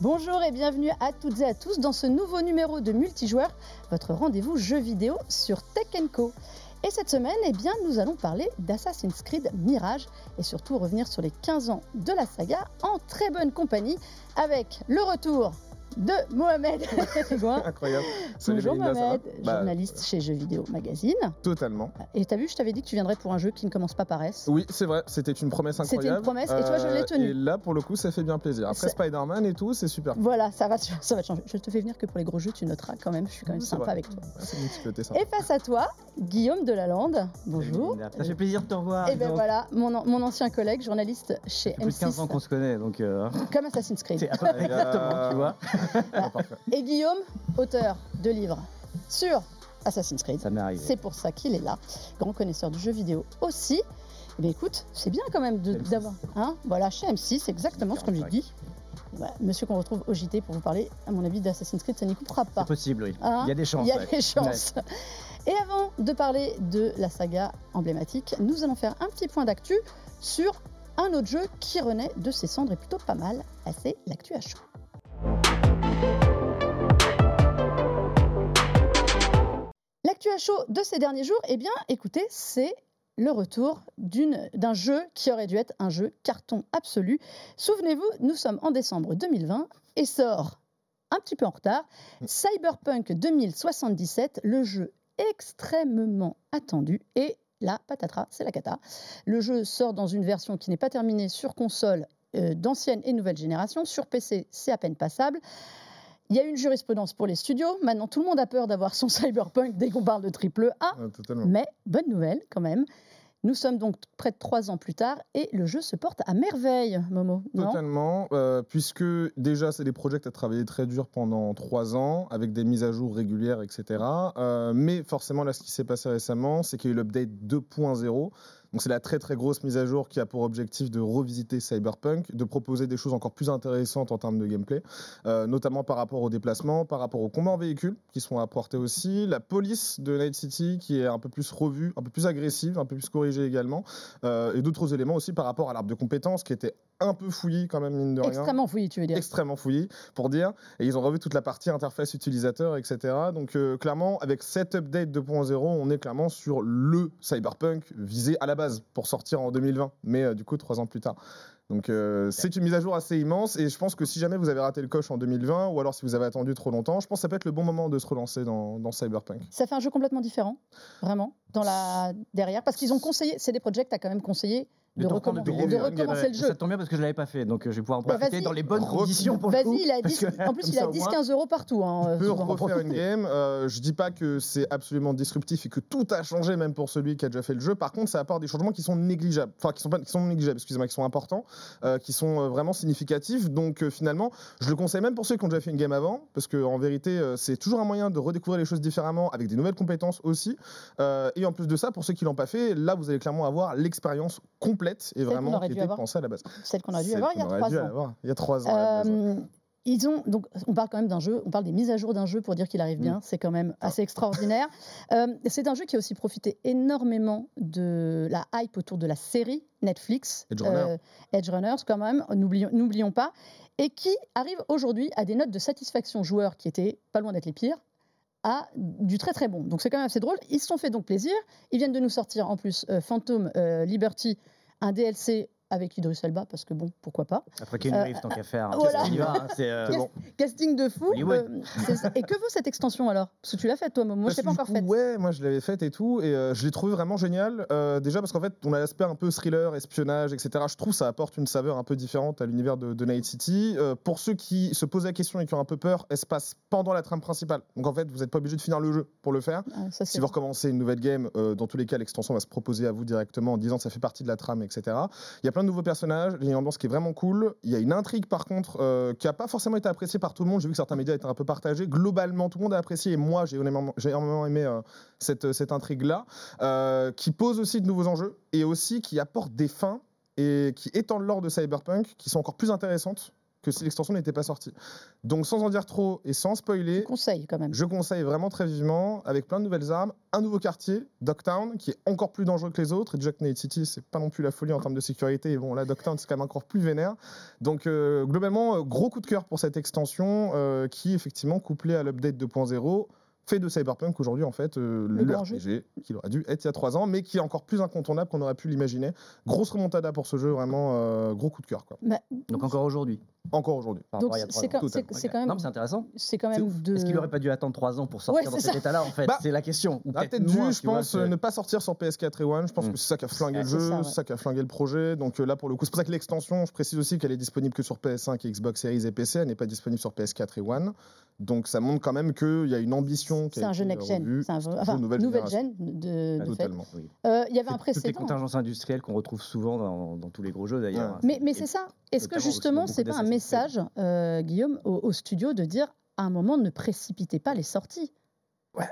Bonjour et bienvenue à toutes et à tous dans ce nouveau numéro de Multijoueur, votre rendez-vous jeu vidéo sur Tech Co. Et cette semaine, eh bien, nous allons parler d'Assassin's Creed Mirage et surtout revenir sur les 15 ans de la saga en très bonne compagnie avec le retour de Mohamed Incroyable. Bonjour Mohamed, bah, journaliste chez Jeux Vidéo Magazine. Totalement. Et t'as vu, je t'avais dit que tu viendrais pour un jeu qui ne commence pas par S. Oui, c'est vrai, c'était une promesse incroyable. C'était une promesse et toi je l'ai tenue. Et là, pour le coup, ça fait bien plaisir. Après Spider-Man et tout, c'est super. Voilà, ça va, ça va changer. Je te fais venir que pour les gros jeux, tu noteras quand même, je suis quand même sympa avec toi. et face à toi, Guillaume Delalande. Bonjour. Ça fait plaisir de te revoir. Et ben voilà, mon, mon, ancien collègue, journaliste chez M6. Plus de 15 ans qu'on se connaît, donc. Euh, Comme Assassin's Creed. Exactement, tu vois. Et Guillaume, auteur de livres sur Assassin's Creed. Ça m'est arrivé. C'est pour ça qu'il est là. Grand connaisseur du jeu vidéo aussi. Eh bien, écoute, c'est bien quand même d'avoir. Hein voilà, chez M6, exactement ce que je dis. monsieur qu'on retrouve au JT pour vous parler, à mon avis, d'Assassin's Creed, ça n'y coupera pas. C'est possible, oui. Hein il y a des chances. Il y a des chances. Et avant de parler de la saga emblématique, nous allons faire un petit point d'actu sur un autre jeu qui renaît de ses cendres et plutôt pas mal. C'est l'actu à chaud. L'actu à chaud de ces derniers jours, eh bien, écoutez, c'est le retour d'un jeu qui aurait dû être un jeu carton absolu. Souvenez-vous, nous sommes en décembre 2020 et sort un petit peu en retard Cyberpunk 2077, le jeu extrêmement attendu et la patatras, c'est la cata. Le jeu sort dans une version qui n'est pas terminée sur console euh, d'ancienne et nouvelle génération. Sur PC, c'est à peine passable. Il y a une jurisprudence pour les studios. Maintenant, tout le monde a peur d'avoir son cyberpunk dès qu'on parle de triple A. mais bonne nouvelle quand même. Nous sommes donc près de trois ans plus tard et le jeu se porte à merveille, Momo. Totalement, euh, puisque déjà c'est des projets ont travaillé très dur pendant trois ans avec des mises à jour régulières, etc. Euh, mais forcément là, ce qui s'est passé récemment, c'est qu'il y a eu l'update 2.0 donc c'est la très très grosse mise à jour qui a pour objectif de revisiter Cyberpunk, de proposer des choses encore plus intéressantes en termes de gameplay, euh, notamment par rapport au déplacement, par rapport aux combats en véhicule qui sont apportés aussi, la police de Night City qui est un peu plus revue, un peu plus agressive, un peu plus corrigée également, euh, et d'autres éléments aussi par rapport à l'arbre de compétences qui était un peu fouillis quand même, mine de rien. Extrêmement fouillis, tu veux dire. Extrêmement fouillis, pour dire. Et ils ont revu toute la partie interface utilisateur, etc. Donc euh, clairement, avec cette update 2.0, on est clairement sur le cyberpunk visé à la base pour sortir en 2020, mais euh, du coup trois ans plus tard. Donc euh, c'est une mise à jour assez immense et je pense que si jamais vous avez raté le coche en 2020 ou alors si vous avez attendu trop longtemps, je pense que ça peut être le bon moment de se relancer dans, dans Cyberpunk. Ça fait un jeu complètement différent, vraiment, dans la derrière, parce qu'ils ont conseillé, c'est des projets à quand même conseillé de, recommencer le jeu. Ça tombe bien parce que je ne l'avais pas fait, donc euh, je vais pouvoir en bah, profiter dans les bonnes conditions pour le coup. Il a 10, en plus, il a 10-15 euros partout. Hein, peut refaire une game. Euh, je dis pas que c'est absolument disruptif et que tout a changé, même pour celui qui a déjà fait le jeu. Par contre, ça apporte des changements qui sont négligeables. Enfin, qui sont, pas, qui sont négligeables, excusez-moi, qui sont importants, euh, qui sont euh, vraiment significatifs. Donc, finalement, je le conseille même pour ceux qui ont déjà fait une game avant, parce qu'en vérité, c'est toujours un moyen de redécouvrir les choses différemment, avec des nouvelles compétences aussi. et en plus de ça, pour ceux qui l'ont pas fait, là, vous allez clairement avoir l'expérience complète et vraiment qui était pensée à la base. Celle qu'on a dû avoir il y a trois ans. il y a trois ans. Euh, ils ont donc on parle quand même d'un jeu, on parle des mises à jour d'un jeu pour dire qu'il arrive bien, mm. c'est quand même ah. assez extraordinaire. Euh, c'est un jeu qui a aussi profité énormément de la hype autour de la série Netflix Edge, euh, Edge Runners quand même, n'oublions pas, et qui arrive aujourd'hui à des notes de satisfaction joueurs qui étaient pas loin d'être les pires, à du très très bon. Donc c'est quand même assez drôle. Ils se sont fait donc plaisir. Ils viennent de nous sortir en plus Phantom Liberty, un DLC avec Idris Elba parce que bon, pourquoi pas. Après qu'il arrive, tant qu'à faire. c'est bon. Casting de fou. Euh, et que vaut cette extension alors? Parce que tu l'as faite toi, moi je l'ai pas encore faite. Ouais, moi je l'avais faite et tout, et euh, je l'ai trouvé vraiment génial. Euh, déjà parce qu'en fait, on a l'aspect un peu thriller, espionnage, etc. Je trouve ça apporte une saveur un peu différente à l'univers de, Night City. pour ceux qui se posent la question et qui ont un peu peur, elle se passe pendant la trame principale. Donc en fait, vous n'êtes pas obligé de finir le jeu pour le faire. Ah, si vous recommencez une nouvelle game, dans tous les cas, l'extension va se proposer à vous directement en disant que ça fait partie de la trame, etc. Il y a de nouveaux personnages, il y a une ambiance qui est vraiment cool. Il y a une intrigue par contre euh, qui n'a pas forcément été appréciée par tout le monde. J'ai vu que certains médias étaient un peu partagés. Globalement, tout le monde a apprécié et moi j'ai énormément, aimé euh, cette, cette intrigue-là, euh, qui pose aussi de nouveaux enjeux et aussi qui apporte des fins et qui étendent l'ordre de Cyberpunk qui sont encore plus intéressantes que si l'extension n'était pas sortie. Donc sans en dire trop et sans spoiler, Je conseille quand même. je conseille vraiment très vivement, avec plein de nouvelles armes, un nouveau quartier, Dogtown, qui est encore plus dangereux que les autres. Et que Night City, c'est pas non plus la folie en termes de sécurité. Et bon, là, Dogtown, c'est quand même encore plus vénère. Donc euh, globalement, euh, gros coup de cœur pour cette extension euh, qui, effectivement, couplée à l'update 2.0, fait de Cyberpunk aujourd'hui en fait euh, Le le, RPG qu'il aurait dû être il y a trois ans, mais qui est encore plus incontournable qu'on aurait pu l'imaginer. Grosse remontada pour ce jeu, vraiment euh, gros coup de cœur quoi. Bah, Donc encore aujourd'hui. Encore aujourd'hui. donc trois c'est quand, c'est quand même, c'est intéressant. c'est quand même ouf. de. Est-ce qu'il n'aurait pas dû attendre 3 ans pour sortir Ouais, dans cet état-là en fait Bah, C'est la question. Ou Ah, peut-être dû, je vois, pense, ne pas sortir sur PS4 et One. Je pense Mm. que c'est ça qui a flingué le c'est jeu, ça, ouais. c'est ça qui a flingué le projet. Donc euh, là, pour le coup, c'est pour ça que l'extension, je précise aussi qu'elle est disponible que sur PS5 et Xbox Series et PC. Elle n'est pas disponible sur PS4 et One. Donc ça montre quand même qu'il y a une ambition. C'est a un jeu été next-gen. revue. C'est un jeu- C'est un enfin, nouvelle nouvelle gen de, de fait. Totalement. Oui. Euh, Il y avait un C'est Toutes les précédent. contingences industrielles qu'on retrouve souvent dans, dans tous les gros jeux d'ailleurs. Ouais. hein. Mais, mais c'est ça. Est-ce que justement, c'est pas un message, euh, Guillaume, au, au studio de dire à un moment ne précipitez pas les sorties? Ouais.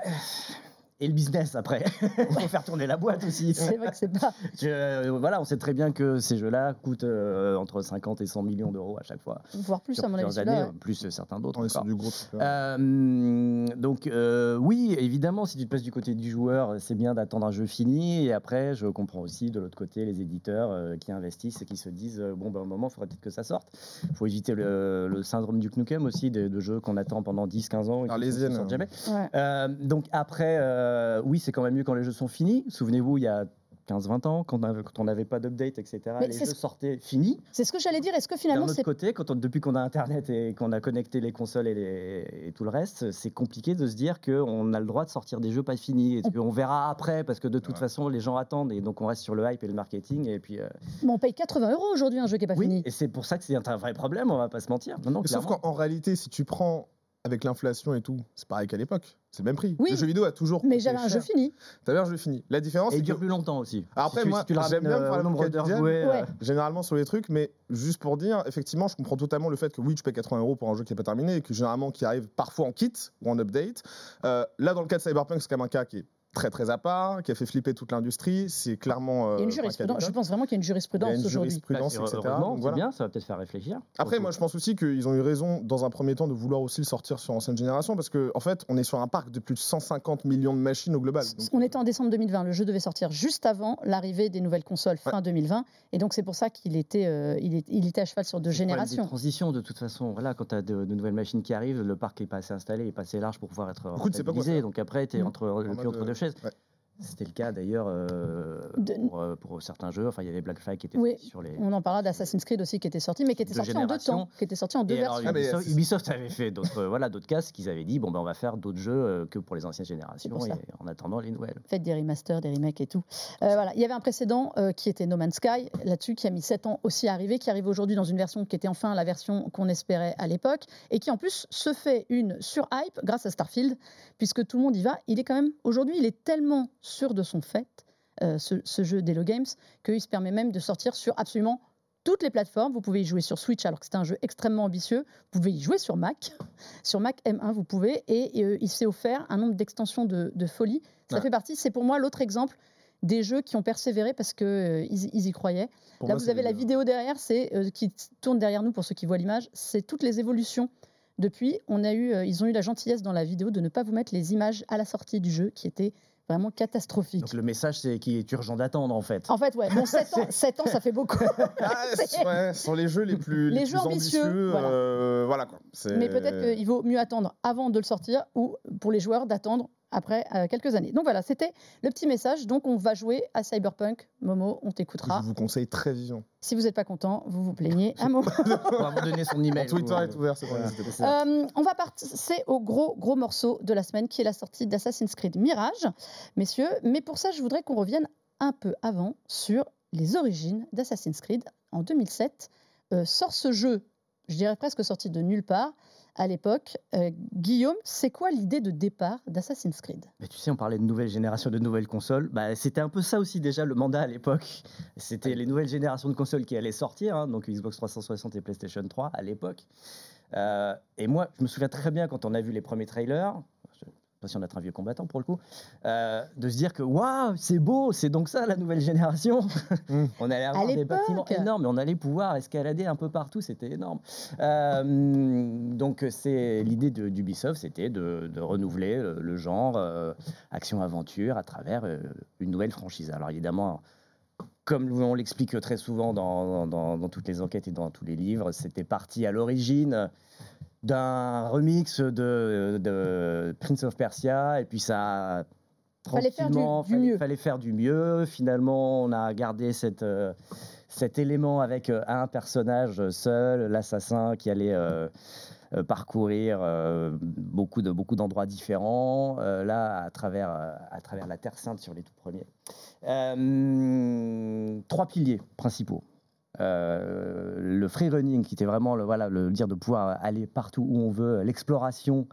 Et le business après. Il faut faire tourner la boîte aussi. C'est vrai que c'est pas. Je- euh, voilà, on sait très bien que ces jeux-là coûtent euh, entre 50 et 100 millions d'euros à chaque fois. Voire plus, à mon avis. plus certains d'autres. Du là. Euh, donc euh, oui, évidemment, si tu te places du côté du joueur, c'est bien d'attendre un jeu fini. Et après, je comprends aussi de l'autre côté les éditeurs euh, qui investissent et qui se disent euh, bon, ben, un moment, il faudrait peut-être que ça sorte. Il faut éviter le, le syndrome du Knuckles aussi, de, de jeux qu'on attend pendant 10-15 ans et qui Arlésienne, ne sortent hein. jamais. Ouais. Euh, donc après, euh, oui, c'est quand même mieux quand les jeux sont finis. Souvenez-vous, il y a 15-20 ans, quand on on n'avait pas d'update, etc., Mais les jeux ce- sortaient finis. C'est ce que j'allais dire. Est-ce que D'un finalement autre c'est côté, quand on- depuis qu'on a Internet et qu'on a connecté les consoles et, les- et tout le reste, c'est compliqué de se dire qu'on a le droit de sortir des jeux pas finis et qu'on verra après? Parce que de toute Ouais. façon les gens attendent et donc on reste sur le hype et le marketing et puis euh, Bon, on paye 80 euros aujourd'hui un jeu qui n'est pas oui fini et c'est pour ça que c'est un vrai problème, on va pas se mentir. Non, non, Mais Sauf qu'en en réalité, si tu prends avec l'inflation et tout, c'est pareil qu'à l'époque. C'est le même prix. Oui. Le jeu vidéo a toujours. Mais j'avais un jeu fini. T'avais un jeu fini. La différence, et il dure que plus longtemps aussi. Après, si tu, moi, si j'aime bien me euh, nombre d'heures jouées, Ouais. généralement sur les trucs, mais juste pour dire, effectivement, je comprends totalement le fait que oui, tu payes 80 euros pour un jeu qui n'est pas terminé et que généralement qui arrive parfois en kit ou en update. Euh, là, dans le cas de Cyberpunk, c'est quand même un cas qui est très très à part, qui a fait flipper toute l'industrie. C'est clairement. Il y a euh, une jurisprudence. Je pense vraiment qu'il y a une Il y a jurisprudence une aujourd'hui. jurisprudence, bah, etc. Donc voilà. bien, ça va peut-être faire réfléchir. Après, moi, je pense aussi qu'ils ont eu raison, dans un premier temps, de vouloir aussi le sortir sur ancienne génération, parce qu'en en fait, on est sur un parc de plus de 150 millions de machines au global. Donc, On était en décembre 2020. Le jeu devait sortir juste avant l'arrivée des nouvelles consoles fin 2020. Et donc, c'est pour ça qu'il était, euh, il est- il était à cheval sur deux générations. Des transitions, de toute façon. Voilà, quand tu as de, de nouvelles machines qui arrivent, le parc est pas assez installé, est pas assez large pour pouvoir être rentabilisé. Donc après, tu es Mm. entre, le cul entre euh, deux chaises. Ouais. C'était le cas d'ailleurs euh, De- pour, euh, pour certains jeux. Enfin, il y avait Black Flag qui était Oui, sorti sur les. On en parlera d'Assassin's Creed aussi qui était sorti, mais qui était sorti en deux temps, qui était sorti en deux alors, versions. Ah, mais Ubisoft, Ubisoft avait fait d'autres euh, voilà, d'autres casques qu'ils avaient dit bon, ben, on va faire d'autres jeux euh, que pour les anciennes générations et en attendant les nouvelles. Faites des remasters, des remakes et tout. Euh, voilà. Il y avait un précédent euh, qui était No Man's Sky, là-dessus, qui a mis 7 ans aussi à arriver, qui arrive aujourd'hui dans une version qui était enfin la version qu'on espérait à l'époque, et qui en plus se fait une sur-hype grâce à Starfield, puisque tout le monde y va. Il est quand même, aujourd'hui, il est tellement sûr de son fait, euh, ce, ce jeu d'Hello Games, qu'il se permet même de sortir sur absolument toutes les plateformes. Vous pouvez y jouer sur Switch, alors que c'est un jeu extrêmement ambitieux. Vous pouvez y jouer sur Mac. Sur Mac M1, vous pouvez. Et euh, il s'est offert un nombre d'extensions de, de folie. Ça Ouais. fait partie, c'est pour moi l'autre exemple des jeux qui ont persévéré parce qu'ils ils ils y croyaient. pour Là, moi, vous avez la vidéo derrière, c'est euh, qui tourne derrière nous pour ceux qui voient l'image. C'est toutes les évolutions depuis. On a eu, euh, ils ont eu la gentillesse dans la vidéo de ne pas vous mettre les images à la sortie du jeu, qui étaient vraiment catastrophiques. Donc le message, c'est qu'il est urgent d'attendre en fait. En fait, ouais, bon, 7 ans, 7 ans, ça fait beaucoup. Ah, ouais, sur les jeux les plus, Les les jeux plus ambitieux, ambitieux, voilà. euh, voilà quoi. Mais peut-être qu'il vaut mieux attendre avant de le sortir ou pour les joueurs d'attendre après euh, quelques années. Donc voilà, c'était le petit message. Donc on va jouer à Cyberpunk. Momo, on t'écoutera. Je vous conseille très vivant. Si vous n'êtes pas content, vous vous plaignez à Momo. On va vous donner son email. Twitter est ouvert, c'est Voilà. Euh, on va passer au gros, gros morceau de la semaine qui est la sortie d'Assassin's Creed Mirage, messieurs. Mais pour ça, je voudrais qu'on revienne un peu avant sur les origines d'Assassin's Creed. En 2007, euh, sort ce jeu, je dirais presque sorti de nulle part. À l'époque, Euh, Guillaume, c'est quoi l'idée de départ d'Assassin's Creed? Mais tu sais, on parlait de nouvelle génération, de nouvelles consoles. Bah, c'était un peu ça aussi déjà le mandat à l'époque. C'était les nouvelles générations de consoles qui allaient sortir, hein, donc Xbox 360 et PlayStation 3 à l'époque. Euh, et moi, je me souviens très bien quand on a vu les premiers trailers. L'impression d'être un vieux combattant pour le coup, euh, de se dire que waouh, c'est beau, c'est donc ça la nouvelle génération. Mm. on allait À avoir des bâtiments énormes et on allait pouvoir escalader un peu partout, c'était énorme. Euh, donc c'est l'idée de- d'Ubisoft, c'était de, de renouveler le, le genre euh, action-aventure à travers euh, une nouvelle franchise. Alors évidemment. Comme on l'explique très souvent dans, dans- dans toutes les enquêtes et dans tous les livres, c'était parti à l'origine d'un remix de, de Prince of Persia et puis ça a Fallait faire du- tranquillement, du fallait, mieux. fallait faire du mieux. Finalement, on a gardé cette, euh, cet élément avec euh, un personnage seul, l'assassin qui allait euh, parcourir beaucoup de beaucoup d'endroits différents. là, à travers à travers la Terre Sainte sur les tout premiers. Trois piliers principaux. Euh, le free running, qui était vraiment le, voilà, le dire de pouvoir aller partout où on veut, l'exploration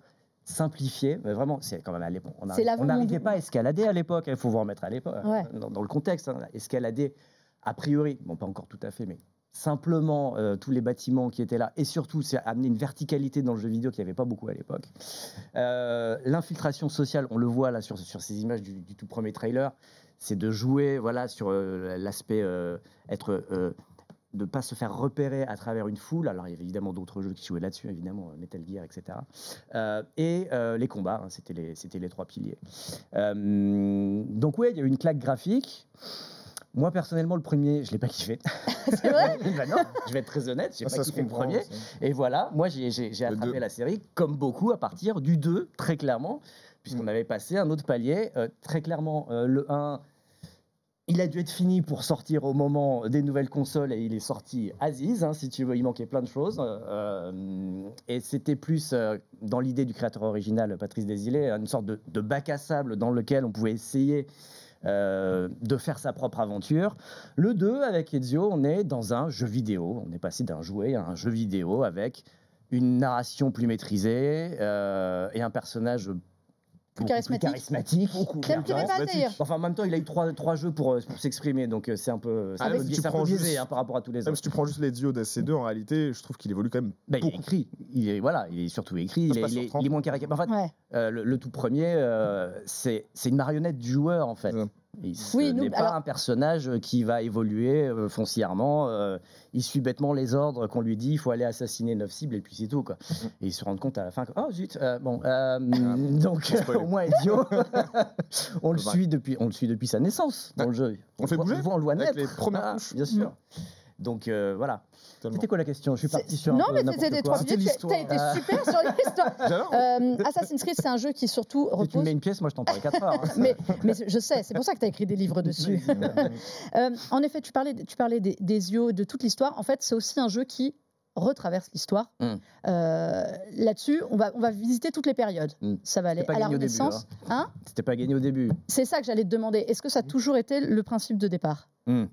simplifiée, mais vraiment, c'est quand même à l'époque. On n'arrivait pas à escalader à l'époque, il faut vous remettre à l'époque, Ouais. dans, dans le contexte. hein, escalader, a priori, bon, pas encore tout à fait, mais simplement euh, tous les bâtiments qui étaient là, et surtout, c'est amener une verticalité dans le jeu vidéo qu'il n'y avait pas beaucoup à l'époque. Euh, L'infiltration sociale, on le voit là sur, sur ces images du, du tout premier trailer, c'est de jouer voilà, sur euh, l'aspect être. Euh, de ne pas se faire repérer à travers une foule. Alors, il y avait évidemment d'autres jeux qui jouaient là-dessus, évidemment, euh, Metal Gear, etc. Euh, et euh, les combats, hein, c'était les, c'était les trois piliers. Euh, donc, oui, il y a eu une claque graphique. Moi, personnellement, le premier, je ne l'ai pas kiffé. C'est vrai Bah non, je vais être très honnête, j'ai Ah, pas kiffé le premier. ça. Et voilà, moi j'ai j'ai- j'ai Le attrapé la série, comme beaucoup, à partir du 2, très clairement, puisqu'on Mm. avait passé un autre palier. Euh, très clairement, euh, le 1, il a dû être fini pour sortir au moment des nouvelles consoles et il est sorti Aziz, hein, si tu veux, il manquait plein de choses. Euh, et c'était plus, euh, dans l'idée du créateur original, Patrice Desilets, une sorte de, bac à sable dans lequel on pouvait essayer euh, de faire sa propre aventure. Le 2, avec Ezio, on est dans un jeu vidéo. On est passé d'un jouet à un jeu vidéo avec une narration plus maîtrisée et un personnage charismatique. charismatique. Beaucoup plus charismatique. Enfin, en même temps, il a eu trois, trois jeux pour, euh, pour s'exprimer, donc euh, c'est un peu, c'est Ah, un peu si un peu biaisé juste- hein, par rapport à tous les Même autres. si tu prends juste les duos d'SC2, en réalité, je trouve qu'il évolue quand même Bah, il est écrit, il est, voilà, il est surtout écrit, il est, passe il sur est- 30. il est moins caricaturé. En fait, Ouais. euh, le, le tout premier, euh, c'est c'est une marionnette du joueur, en fait. Ouais. Il Oui, n'est pas alors- un personnage qui va évoluer euh, foncièrement. euh, il suit bêtement les ordres qu'on lui dit. Il faut aller assassiner neuf cibles et puis c'est tout. Quoi. Mm. Et il se rend compte à la fin que, oh zut, euh, bon, euh, donc Ah, spoiler. au moins Ezio, on le suit depuis, on le suit depuis sa naissance dans le jeu. On fait le voit- bouger on le voit- on naître. les premières Ah, bien sûr. Donc euh, voilà. C'était quoi la question? Je suis parti sur un Non, mais c'était trois minutes. T'as été super sur l'histoire. J'adore. Euh, Assassin's Creed, c'est un jeu qui surtout Si tu me repose. mets une pièce, moi je t'en parle 4 heures. hein. Mais, mais je sais, c'est pour ça que tu as écrit des livres dessus. Euh, en effet, tu parlais, tu parlais des, des yeux, de toute l'histoire. En fait, c'est aussi un jeu qui retraverse l'histoire. Mm. Euh, Là-dessus, on va, on va visiter toutes les périodes. Mm. Ça va aller C'était pas à la gagné au début, Renaissance. Hein C'était pas gagné au début. c'est ça que j'allais te demander. Est-ce que ça a toujours été le principe de départ? Hmm.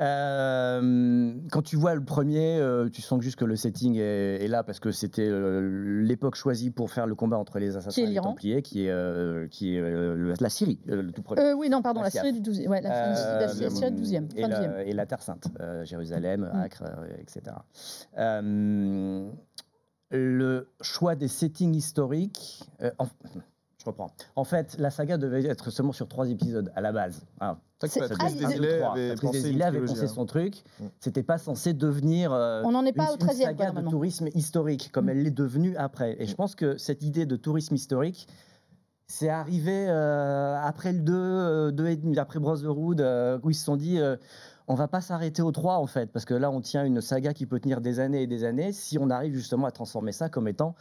Euh, quand tu vois le premier, euh, tu sens juste que le setting est, est là parce que c'était euh, l'époque choisie pour faire le combat entre les assassins et les. Templiers, qui est, qui est le- la Syrie, le tout premier. Oui, non, pardon, la La série du 12e. Ouais, la, la du 12e. et, la, 12e. et la Terre Sainte, Jérusalem, Mm. Acre, etc. Le choix des settings historiques. en- reprends. En fait, la saga devait être seulement sur trois épisodes à la base. Ah, C'est C'est- vrai que Patrice il- Desilets trois. avait Patrice pensé Desilets une avait trilogie, pensé hein. son truc. Mm. C'était pas censé devenir euh, On n'en est pas une, au une 13e, quoi, saga de tourisme historique comme Mm. elle l'est devenue après. Et je pense que cette idée de tourisme historique, c'est arrivé euh, après le 2, euh, deux et demi, après Brotherhood, euh, où ils se sont dit euh, on va pas s'arrêter au 3 en fait, parce que là on tient une saga qui peut tenir des années et des années si on arrive justement à transformer ça comme étant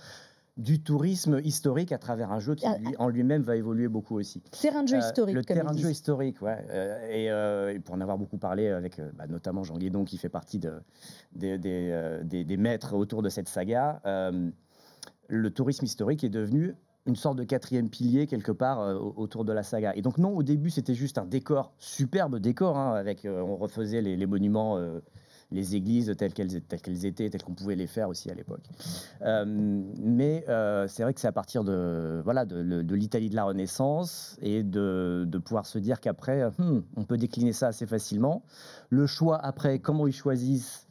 du tourisme historique à travers un jeu qui Ah, lui, en lui-même va évoluer beaucoup aussi. Terrain de jeu Euh, historique, Le comme terrain de jeu historique, ouais. Euh, et, euh, et pour en avoir beaucoup parlé avec euh, bah, notamment Jean Guédon, qui fait partie de, des, des, euh, des- des maîtres autour de cette saga, euh, le tourisme historique est devenu une sorte de quatrième pilier quelque part euh, au- autour de la saga. Et donc non, au début c'était juste un décor, superbe décor, hein, avec euh, on refaisait les, les monuments, euh, les églises telles qu'elles, étaient, telles qu'on pouvait les faire aussi à l'époque. Euh, mais euh, c'est vrai que c'est à partir de voilà de, l'Italie de la Renaissance et de, de pouvoir se dire qu'après, hmm, on peut décliner ça assez facilement. Le choix après, comment ils choisissent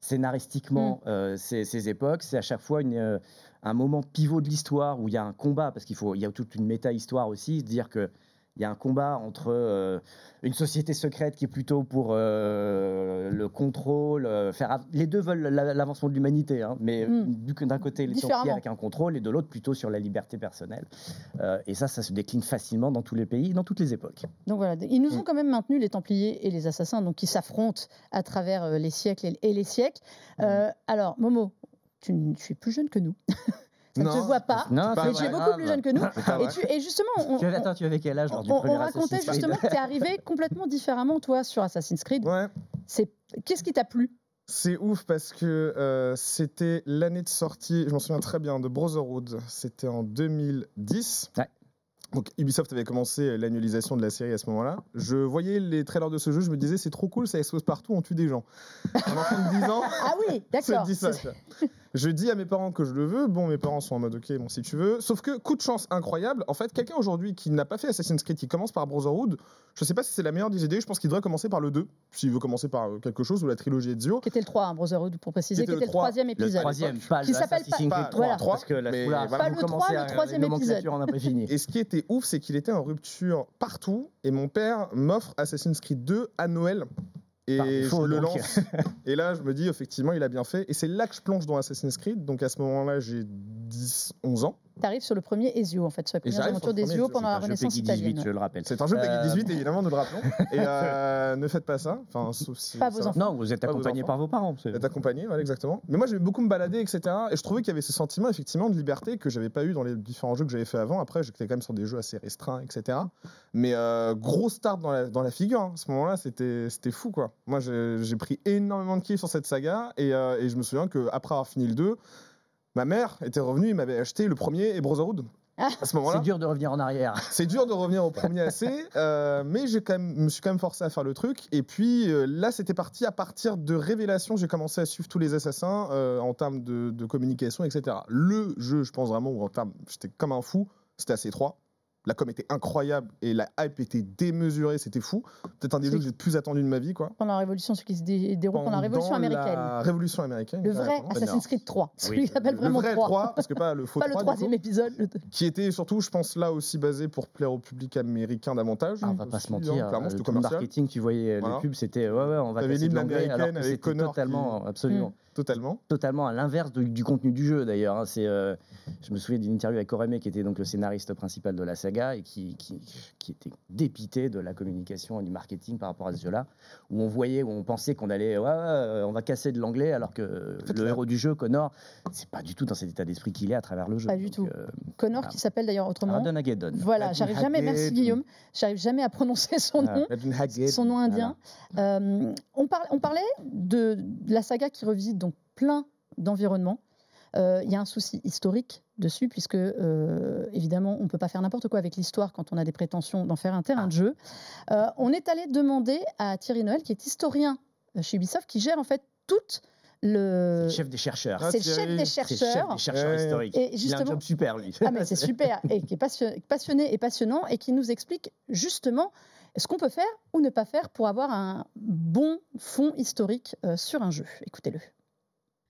scénaristiquement euh, ces, ces époques. C'est à chaque fois une, euh, un moment pivot de l'histoire où il y a un combat, parce qu'il faut, il y a toute une méta-histoire aussi, dire que il y a un combat entre euh, une société secrète qui est plutôt pour euh, le contrôle, euh, faire les deux veulent la- l'avancement de l'humanité, hein, mais Mm. que d'un côté les. Turcs avec un contrôle et de l'autre plutôt sur la liberté personnelle. Euh, et ça, ça se décline facilement dans tous les pays, dans toutes les époques. Donc voilà, ils nous ont Mm. quand même maintenu les Templiers et les Assassins, donc qui s'affrontent à travers les siècles et, les siècles. Euh, alors, Momo, tu, tu es plus jeune que nous. Ça ne se voit pas. Non, mais tu es beaucoup grave. plus jeune que nous. Et, vrai. tu- et justement, on, Tu avais, attends, tu avais quel âge lors du on- premier on racontait Assassin's Creed justement que tu es arrivé complètement différemment, toi, sur Assassin's Creed. Ouais, C'est Qu'est-ce qui t'a plu? C'est ouf parce que euh, c'était l'année de sortie, je m'en souviens très bien, de Brotherhood. C'était en 2010. Ouais. Donc Ubisoft avait commencé l'annualisation de la série à ce moment-là. Je voyais les trailers de ce jeu, je me disais c'est trop cool, ça explose partout, on tue des gens. Un enfant de 10 ans, Ah oui, se d'accord. dit ça. Je dis à mes parents que je le veux. Bon, mes parents sont en mode ok, bon si tu veux. Sauf que coup de chance incroyable. En fait, quelqu'un aujourd'hui qui n'a pas fait Assassin's Creed, qui commence par Brotherhood, je sais pas si c'est la meilleure des idées. Je pense qu'il devrait commencer par le 2, s'il veut commencer par euh, quelque chose ou la trilogie Ezio. Qui était le 3, hein, Brotherhood, pour préciser, Qui était le le 3, troisième Le épisode. troisième, pas Qui le s'appelle pas- Assassin's Creed pas- 3, voilà. parce que là, Mais voilà. Pas vous le commencez 3, à- le troisième la épisode. on pas fini. Et ce qui était ouf, c'est qu'il était en rupture partout. Et mon père m'offre Assassin's Creed 2 à Noël. Et je le lance. et là, je me dis, effectivement, il a bien fait. Et c'est là que je plonge dans Assassin's Creed. Donc à ce moment-là, j'ai 10, 11 ans. Tu arrives sur le premier Ezio, en fait, sur sur le premier d'Ezio Ezio. pendant la Un jeu Renaissance Peggy 18, italienne. je le rappelle. C'est un jeu Peggy Euh, 18, évidemment, nous le rappelons. Et euh, ne faites pas ça. Enfin, sauf si Pas vos enfants. Non, vous êtes accompagné par vos parents. c'est- d'être accompagné, voilà, exactement. Mais moi, j'aimais beaucoup me balader, etc. Et je trouvais qu'il y avait ce sentiment, effectivement, de liberté que j'avais pas eu dans les différents jeux que j'avais fait avant. Après, j'étais quand même sur des jeux assez restreints, etc. Mais euh, gros start dans la, dans la figure. hein. À ce moment-là, c'était c'était fou, quoi. Moi, j'ai pris énormément de kiff sur cette saga. Et, euh, et je me souviens qu'après avoir fini le 2, ma mère était revenue, il m'avait acheté le premier et Brotherhood. Ah. À ce C'est moment-là, dur de revenir en arrière. c'est dur de revenir au premier AC, euh, mais j'ai quand même, me suis quand même forcé à faire le truc. Et puis euh, là, c'était parti à partir de révélations. J'ai commencé à suivre tous les assassins euh, en termes de, de communication, etc. Le jeu, je pense vraiment, où en termes, j'étais comme un fou, c'était AC3. La com était incroyable et la hype était démesurée, c'était fou. Peut-être un des jeux que j'ai le plus attendu de ma vie, quoi. Pendant la Révolution, ce qui se dé- déroule pendant la Révolution américaine. La Révolution américaine. Le vrai. Assassin's Creed 3, celui Oui, qui s'appelle Le vraiment vrai 3. 3, parce que pas le faux Pas le 3, troisième épisode. le- qui était surtout, je pense, là aussi basé pour plaire au public américain davantage. Ah, on va pas Aussi, se hein, mentir. clairement, euh, le commercial. marketing, tu voyais Voilà. les pubs, c'était ouais, ouais, on va casser de l'hymne l'anglais, alors américaine que avec c'était Connor totalement, Mm. absolument. Totalement. totalement à l'inverse du contenu du jeu d'ailleurs. hein. C'est, euh, je me souviens d'une interview avec Koreme qui était donc le scénariste principal de la saga et qui, qui, qui était dépité de la communication et du marketing par rapport à ce jeu-là, où on voyait, où on pensait qu'on allait, ouais, ouais, euh, on va casser de l'anglais, alors que fait, le héros du jeu, Connor, c'est pas du tout dans cet état d'esprit qu'il est à travers le jeu. Pas du Donc, tout. euh, Connor, qui s'appelle d'ailleurs autrement. Armageddon. Voilà, j'arrive jamais, merci. Guillaume, j'arrive jamais à prononcer son nom. Son nom indien. Euh, on, par- on parlait de, de la saga qui revisite donc plein d'environnements. Euh, Il y a un souci historique dessus, puisque euh, évidemment, on ne peut pas faire n'importe quoi avec l'histoire quand on a des prétentions d'en faire un terrain de jeu. Euh, on est allé demander à Thierry Noël, qui est historien chez Ubisoft, qui gère en fait toute le. C'est le chef des chercheurs. Ah, C'est le chef Thierry. des C'est le chef chercheurs. des chercheurs Ouais. historiques. Et Il a un justement, job super, lui. ah mais c'est super et qui est passionné, et passionnant et qui nous explique justement ce qu'on peut faire ou ne pas faire pour avoir un bon fond historique sur un jeu. Écoutez-le.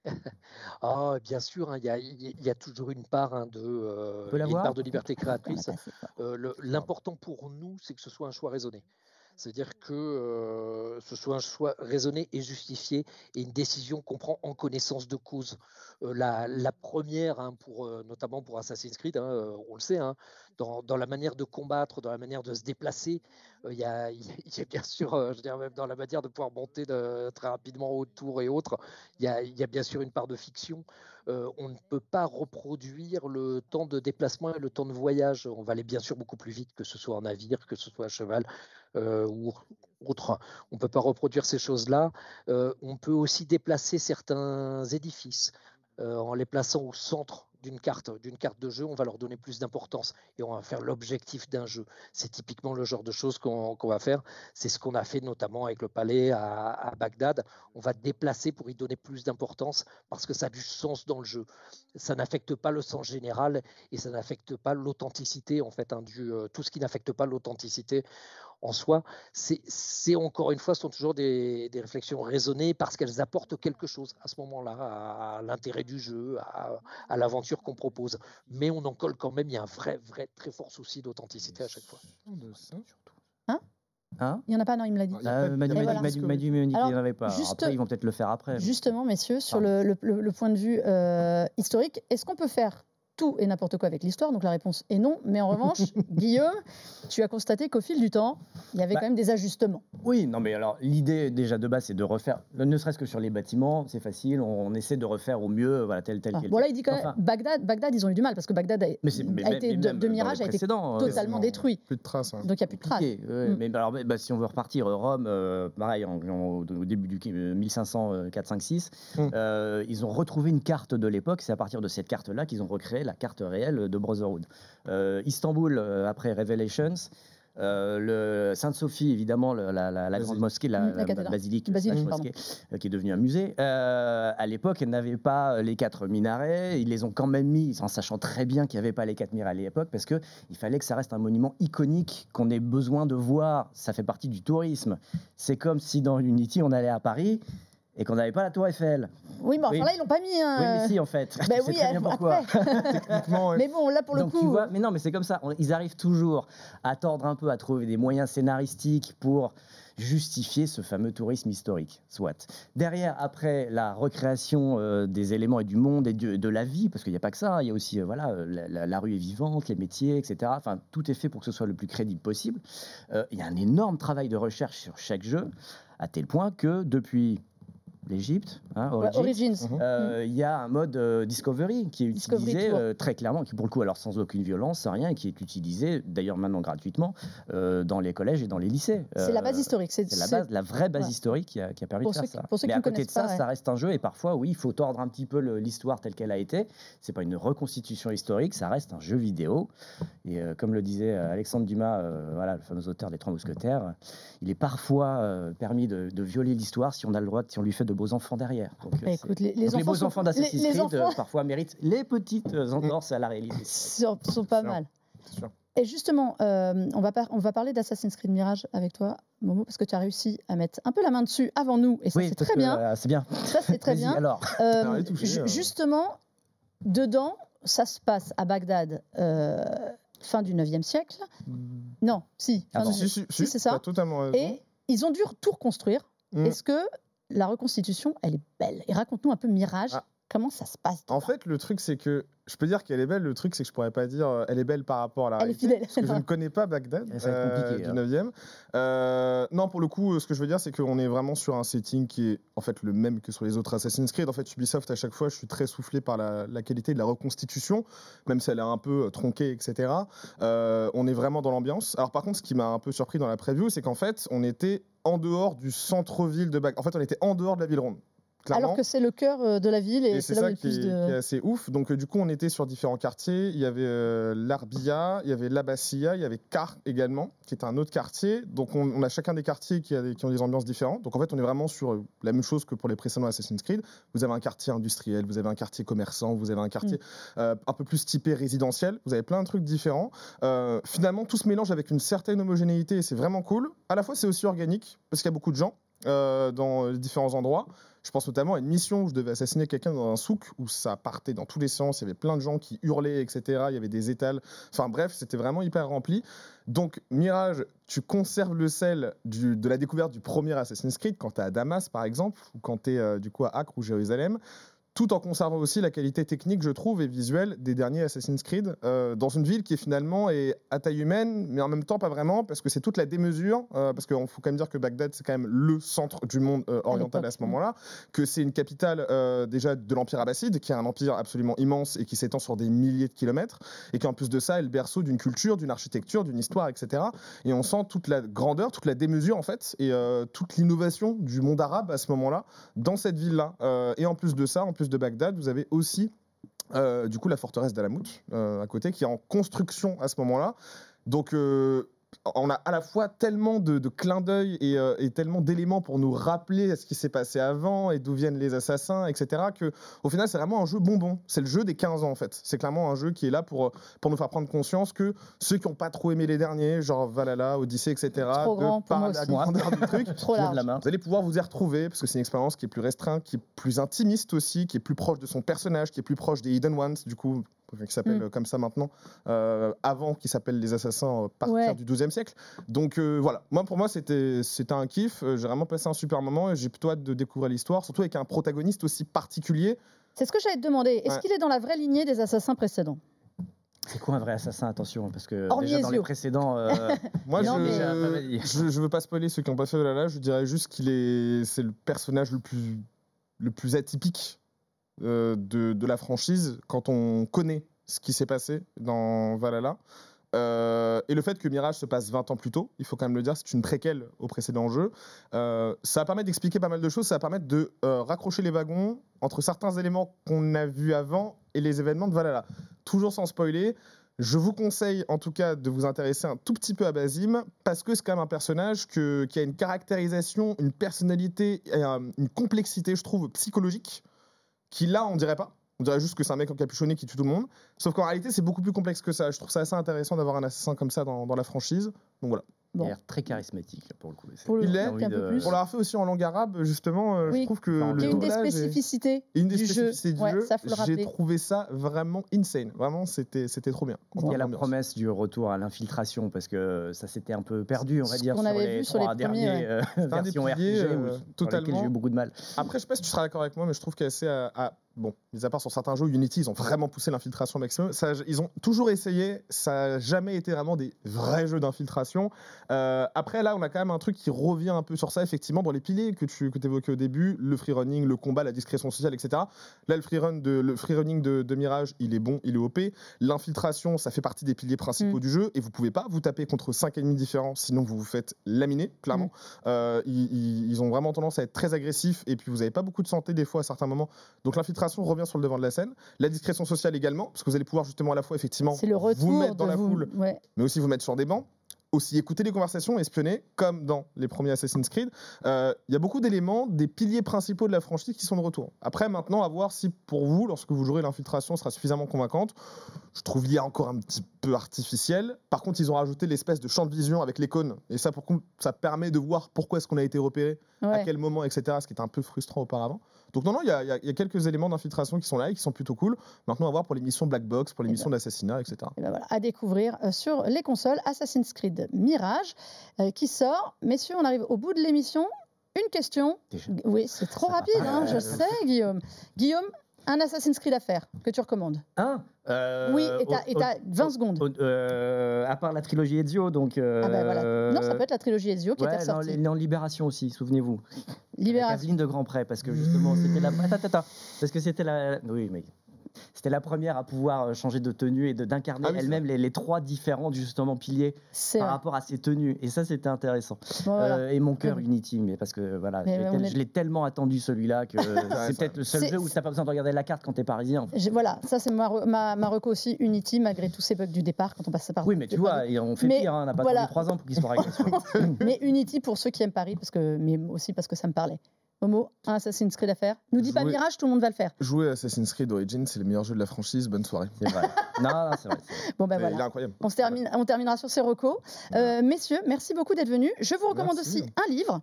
Ah, bien sûr, hein, il y, a, il y a toujours une part hein, de, euh, une part de liberté créatrice. Euh, L'important pour nous, c'est que ce soit un choix raisonné. C'est-à-dire que euh, ce soit un choix raisonné et justifié et une décision qu'on prend en connaissance de cause. Euh, la, la première, hein, pour, euh, notamment pour Assassin's Creed, hein, on le sait, hein, dans, la manière de combattre, dans la manière de se déplacer, euh, il y, a, bien sûr, euh, je dire, même dans la manière de pouvoir monter très rapidement autour et autres, il y a, bien sûr une part de fiction. Euh, on ne peut pas reproduire le temps de déplacement et le temps de voyage. On va aller bien sûr beaucoup plus vite, que ce soit en navire, que ce soit à cheval ou autre. On ne peut pas reproduire ces choses-là. On peut aussi déplacer certains édifices en les plaçant au centre d'une carte, d'une carte de jeu, on va leur donner plus d'importance et on va faire l'objectif d'un jeu. C'est typiquement le genre de choses qu'on va faire. C'est ce qu'on a fait notamment avec le palais à, à Bagdad. On va déplacer pour y donner plus d'importance parce que ça a du sens dans le jeu. Ça n'affecte pas le sens général et ça n'affecte pas l'authenticité en fait. hein, du, euh, tout ce qui n'affecte pas l'authenticité en soi, c'est encore une fois, ce sont toujours des, des réflexions raisonnées parce qu'elles apportent quelque chose à ce moment-là, à, l'intérêt du jeu, à, à l'aventure qu'on propose. Mais on en colle quand même, il y a un vrai, vrai, très fort souci d'authenticité à chaque fois. Hein? Il n'y en a pas, non, il me l'a dit. Ah, Manu m'a dit qu'il n'y en avait pas. Alors, après, ils vont peut-être le faire après. Justement, messieurs, sur le, le, le, point de vue euh, historique, est-ce qu'on peut faire tout et n'importe quoi avec l'histoire Donc la réponse est non. Mais en revanche, Guillaume, tu as constaté qu'au fil du temps, il y avait bah, quand même des ajustements. Oui, non, mais alors l'idée déjà de base, c'est de refaire, ne serait-ce que sur les bâtiments, c'est facile, on, essaie de refaire au mieux, voilà, tel, tel, ah, Bon, là, il dit quand même, Bagdad, Bagdad, ils ont eu du mal, parce que Bagdad a, été, de, Mirage a été euh, totalement détruit. Plus de traces. Hein. Donc il n'y a plus de traces. Mm. Mais alors, bah, si on veut repartir, Rome, euh, pareil, au début du 1500, 4, 5, 6, ils ont retrouvé une carte de l'époque, c'est à partir de cette carte-là qu'ils ont recréé la carte réelle de Brotherhood. Euh, Istanbul, euh, après Revelations, euh, le Sainte-Sophie, évidemment, la, grande mosquée, la, basilique, qui est devenue un musée. à l'époque, elle n'avait pas les quatre minarets. Ils les ont quand même mis, en sachant très bien qu'il n'y avait pas les quatre minarets à l'époque, parce qu'il fallait que ça reste un monument iconique qu'on ait besoin de voir. Ça fait partie du tourisme. C'est comme si dans Unity, on allait à Paris et qu'on n'avait pas la tour Eiffel. Oui, mais enfin là, ils l'ont pas mis. Hein. Oui, mais si, en fait. Ben oui, très bien pourquoi. Mais bon, là, pour le coup. Tu vois, mais non, mais c'est comme ça. Ils arrivent toujours à tordre un peu, à trouver des moyens scénaristiques pour justifier ce fameux tourisme historique, soit. Derrière, après la recréation euh, des éléments et du monde et de, la vie, parce qu'il n'y a pas que ça, il y a aussi, euh, voilà, la, la, rue est vivante, les métiers, etc. Enfin, tout est fait pour que ce soit le plus crédible possible. Euh, il y a un énorme travail de recherche sur chaque jeu, à tel point que depuis l'Égypte, hein, Origins. Euh, il y a un mode euh, Discovery qui est utilisé euh, très clairement, qui pour le coup alors sans aucune violence, sans rien, et qui est utilisé d'ailleurs maintenant gratuitement dans les collèges et dans les lycées. c'est la base historique. C'est la base, la vraie base historique qui a, permis de faire ça. Mais à côté de ça, ça reste un jeu et parfois oui, il faut tordre un petit peu l'histoire telle qu'elle a été. C'est pas une reconstitution historique, ça reste un jeu vidéo. Et comme le disait Alexandre Dumas, voilà le fameux auteur des Trois Mousquetaires, il est parfois permis de, de violer l'histoire si on a le droit, si on lui fait de beaux enfants derrière. Donc, bah, écoute, les, les, beaux enfants d'Assassin's Creed euh, parfois méritent les petites euh, entorses à la réalité. Sont, sont pas mal. Et justement, euh, on, va on va parler d'Assassin's Creed Mirage avec toi, Momo, parce que tu as réussi à mettre un peu la main dessus avant nous, et ça c'est très bien. c'est bien. Ça c'est très bien. Alors, justement, dedans, ça se passe à Bagdad. fin du 9e siècle. Hmm. Non, si. Ah si, si, si c'est ça. Totalement Et ils ont dû tout reconstruire. Hmm. Est-ce que la reconstitution, elle est belle. Et raconte-nous un peu Mirage. Ah. Comment ça se passe En fait, le truc, c'est que je peux dire qu'elle est belle. Le truc, c'est que je pourrais pas dire euh, elle est belle par rapport à la elle réalité. Est fidèle. Parce que je ne connais pas Bagdad euh, du 9e. Hein. Euh, non, pour le coup, ce que je veux dire, c'est qu'on est vraiment sur un setting qui est en fait le même que sur les autres Assassin's Creed. En fait, Ubisoft, à chaque fois, je suis très soufflé par la, qualité de la reconstitution, même si elle est un peu tronquée, etc. on est vraiment dans l'ambiance. Alors, par contre, ce qui m'a un peu surpris dans la preview, c'est qu'en fait, on était en dehors du centre-ville de Bagdad. En fait, on était en dehors de la ville ronde. Alors que c'est le cœur euh, de la ville et, c'est là où il y a plus de. Qui est assez ouf. Donc, euh, du coup, on était sur différents quartiers. Il y avait euh, l'Arbia, il y avait l'Abbassia, il y avait Car également, qui est un autre quartier. Donc, on, a chacun des quartiers qui, a qui, ont des ambiances différentes. Donc, en fait, on est vraiment sur la même chose que pour les précédents Assassin's Creed. Vous avez un quartier industriel, vous avez un quartier commerçant, vous avez un quartier mm. un peu plus typé résidentiel. Vous avez plein de trucs différents. finalement, tout se mélange avec une certaine homogénéité et c'est vraiment cool. À la fois, c'est aussi organique parce qu'il y a beaucoup de gens. Dans différents endroits. Je pense notamment à une mission où je devais assassiner quelqu'un dans un souk où ça partait dans tous les sens. Il y avait plein de gens qui hurlaient, etc. Il y avait des étals. Enfin bref, c'était vraiment hyper rempli. Donc, Mirage, tu conserves le sel de la découverte du premier Assassin's Creed quand tu es à Damas, par exemple, ou quand tu es euh, du coup à Acre ou Jérusalem tout en conservant aussi la qualité technique, je trouve, et visuelle des derniers Assassin's Creed, euh, dans une ville qui est finalement est à taille humaine, mais en même temps pas vraiment, parce que c'est toute la démesure, euh, parce qu'il faut quand même dire que Bagdad, c'est quand même le centre du monde euh, oriental à, ce moment-là, que c'est une capitale déjà de l'Empire abbasside, qui est un empire absolument immense et qui s'étend sur des milliers de kilomètres, et qui en plus de ça est le berceau d'une culture, d'une architecture, d'une histoire, etc. Et on sent toute la grandeur, toute la démesure, en fait, et toute l'innovation du monde arabe à ce moment-là, dans cette ville-là. et en plus de ça, en plus de Bagdad, vous avez aussi euh, du coup la forteresse d'Alamout euh, à côté qui est en construction à ce moment-là. Donc euh, on a à la fois tellement de, de clins d'œil et, euh, et tellement d'éléments pour nous rappeler ce qui s'est passé avant et d'où viennent les assassins, etc. Que au final, c'est vraiment un jeu bonbon. C'est le jeu des 15 ans en fait. C'est clairement un jeu qui est là pour, pour nous faire prendre conscience que ceux qui n'ont pas trop aimé les derniers, genre Valhalla, Odyssey, etc. Trop de par la grandeur du truc, Trop large. vous allez pouvoir vous y retrouver parce que c'est une expérience qui est plus restreinte, qui est plus intimiste aussi, qui est plus proche de son personnage, qui est plus proche des Hidden Ones, du coup, qui s'appelle Mm. euh, comme ça maintenant, euh, avant qui s'appelle les assassins euh, partir Ouais. du 12e siècle. Donc euh, voilà, moi pour moi c'était c'était un kiff, j'ai vraiment passé un super moment et j'ai plutôt hâte de découvrir l'histoire, surtout avec un protagoniste aussi particulier. C'est ce que j'allais te demander. Est-ce Ouais. qu'il est dans la vraie lignée des assassins précédents? C'est quoi un vrai assassin? Attention, parce que déjà dans les précédents, euh, Moi Non, mais- je, je je veux pas spoiler ceux qui n'ont pas fait Valhalla, je dirais juste qu'il est c'est le personnage le plus le plus atypique de, de la franchise quand on connaît ce qui s'est passé dans Valhalla. Euh, et le fait que Mirage se passe 20 ans plus tôt, il faut quand même le dire, c'est une préquelle au précédent jeu. Euh, ça va permettre d'expliquer pas mal de choses, ça va permettre de euh, raccrocher les wagons entre certains éléments qu'on a vus avant et les événements de Valhalla. Toujours sans spoiler, je vous conseille en tout cas de vous intéresser un tout petit peu à Basim parce que c'est quand même un personnage qui a une caractérisation, une personnalité, une complexité, je trouve, psychologique, qui là on dirait pas. On dirait juste que c'est un mec encapuchonné qui tue tout le monde. Sauf qu'en réalité, c'est beaucoup plus complexe que ça. Je trouve ça assez intéressant d'avoir un assassin comme ça dans, dans la franchise. Donc voilà. Il a l'air très charismatique pour le coup. Pour le Il l'est, un peu plus. Pour l'avoir fait aussi en langue arabe, justement, euh, Oui. je trouve que Enfin, le Il y a une des est- spécificités une des du jeu. spécificités du Ouais, jeu, j'ai trouvé ça vraiment insane. Vraiment, c'était c'était trop bien. Il y a la promesse du retour à l'infiltration parce que ça s'était un peu perdu, on va Ce dire, qu'on sur avait les vu sur les trois premiers, derniers ouais. euh, un des versions piliers, RPG où- euh, sur lesquelles totalement. j'ai eu beaucoup de mal. Après, je sais pas si tu seras d'accord avec moi, mais je trouve qu'assez à, à- Bon, mis à part sur certains jeux, Unity, ils ont vraiment poussé l'infiltration au maximum. Ça, ils ont toujours essayé, ça n'a jamais été vraiment des vrais jeux d'infiltration. Euh, après, là, on a quand même un truc qui revient un peu sur ça, effectivement, dans les piliers que tu que évoquais au début, le free running, le combat, la discrétion sociale, etc. Là, le free, run de, le free running de, de Mirage, il est bon, il est OP. L'infiltration, ça fait partie des piliers principaux Mm. du jeu, et vous pouvez pas vous taper contre 5 ennemis différents, sinon vous vous faites laminer, clairement. Euh, ils, ils- ils ont vraiment tendance à être très agressifs, et puis vous n'avez pas beaucoup de santé des fois à certains moments. Donc l'infiltration revient sur le devant de la scène. La discrétion sociale également, parce que vous allez pouvoir justement à la fois effectivement le vous mettre dans la vous. foule, Ouais. mais aussi vous mettre sur des bancs. Aussi écouter les conversations, espionner, comme dans les premiers Assassin's Creed. Euh, Il y a beaucoup d'éléments, des piliers principaux de la franchise qui sont de retour. Après, maintenant, à voir si pour vous, lorsque vous jouerez l'infiltration, sera suffisamment convaincante. Je trouve l'IA encore un petit peu artificielle. Par contre, ils ont rajouté l'espèce de champ de vision avec l'icône. Et ça, pour ça permet de voir pourquoi est-ce qu'on a été repéré, à quel moment, etc. Ce qui était un peu frustrant auparavant. Donc non, non, il y, a- y y quelques éléments d'infiltration qui sont là et qui sont plutôt cool. Maintenant, à voir pour les missions Black Box, pour les Eh missions d'assassinat, etc. Et ben voilà, à découvrir euh, sur les consoles Assassin's Creed Mirage euh, qui sort. Messieurs, on arrive au bout de l'émission. Une question. Déjà. Oui, c'est trop Ça rapide, hein, je sais, Guillaume. Guillaume, un Assassin's Creed à faire que tu recommandes. Hein Euh, oui, et t'as et au- t'as 20 secondes. au- euh, à part la trilogie Ezio, donc. Ah ben voilà. Non, ça peut être la trilogie Ezio qui Ouais, non, ressortie. les- non, Libération aussi, souvenez-vous. Avec Libération. Aveline de Grand Pré, parce que justement, c'était la. Attends, attends, attends. Parce que c'était la. Oui, mais. C'était la première à pouvoir euh, changer de tenue et de- d'incarner Ah oui, elle-même les, les trois différents justement piliers par vrai. rapport à ses tenues. Et ça, c'était intéressant. Bon, voilà. Euh, et mon cœur Unity, mais parce que voilà, Mais je l'ai ouais, tel- on est- je l'ai tellement attendu celui-là que c'est peut-être le seul jeu où t'as pas besoin de regarder la carte quand t'es parisien. en fait. J'ai- Voilà, ça c'est ma, ma, ma reco aussi, Unity, malgré tous ces bugs du départ quand on passe par Oui, mais tu vois, et on fait Mais pire, hein, on n'a pas voilà. attendu trois ans pour qu'il soit réglé. Mais Unity pour ceux qui aiment Paris, parce que, mais aussi parce que ça me parlait. Momo, un Assassin's Creed à faire. Nous dis pas Jouer- Mirage, tout le monde va le faire. Jouer à Assassin's Creed Origins, c'est le meilleur jeu de la franchise. Bonne soirée. C'est vrai. Non, non, c'est vrai. c'est vrai. Bon ben Il est voilà. incroyable. On, se termine, on terminera sur ces recos. Euh, messieurs, merci beaucoup d'être venus. Je vous recommande Merci. aussi un livre,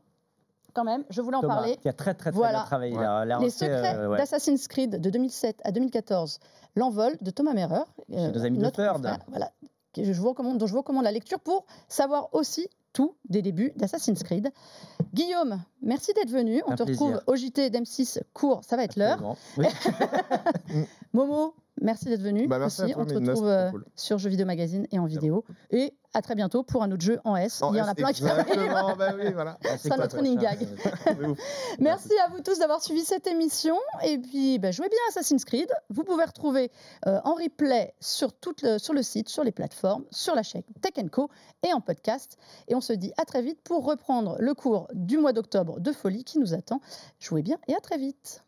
quand même. Je voulais en Thomas, parler. qui a très très très Voilà. bien travaillé. Ouais. Les secrets euh, ouais. d'Assassin's Creed de 2007 à 2014. L'envol de Thomas Merer. Chez nos amis de notre Third. confrère, Voilà. Que Je vous recommande, dont je vous recommande la lecture pour savoir aussi tout des débuts d'Assassin's Creed. Guillaume, merci d'être venu. On Un te plaisir. retrouve au JT d'M6 court, ça va être l'heure. Oui. Momo, merci d'être venu. Bah, merci à aussi. toi, On te Mélina, retrouve euh, cool. sur Jeux Vidéo Magazine et en vidéo. Et à très bientôt pour un autre jeu en S. Il y en a plein qui bah oui, voilà. Ah, c'est Ça, quoi, notre running gag. Merci à vous tous d'avoir suivi cette émission. Et puis, bah, jouez bien à Assassin's Creed. Vous pouvez retrouver euh, en replay sur, toute le, sur le site, sur les plateformes, sur la chaîne Tech Co et en podcast. Et on se dit à très vite pour reprendre le cours du mois d'octobre de folie qui nous attend. Jouez bien et à très vite.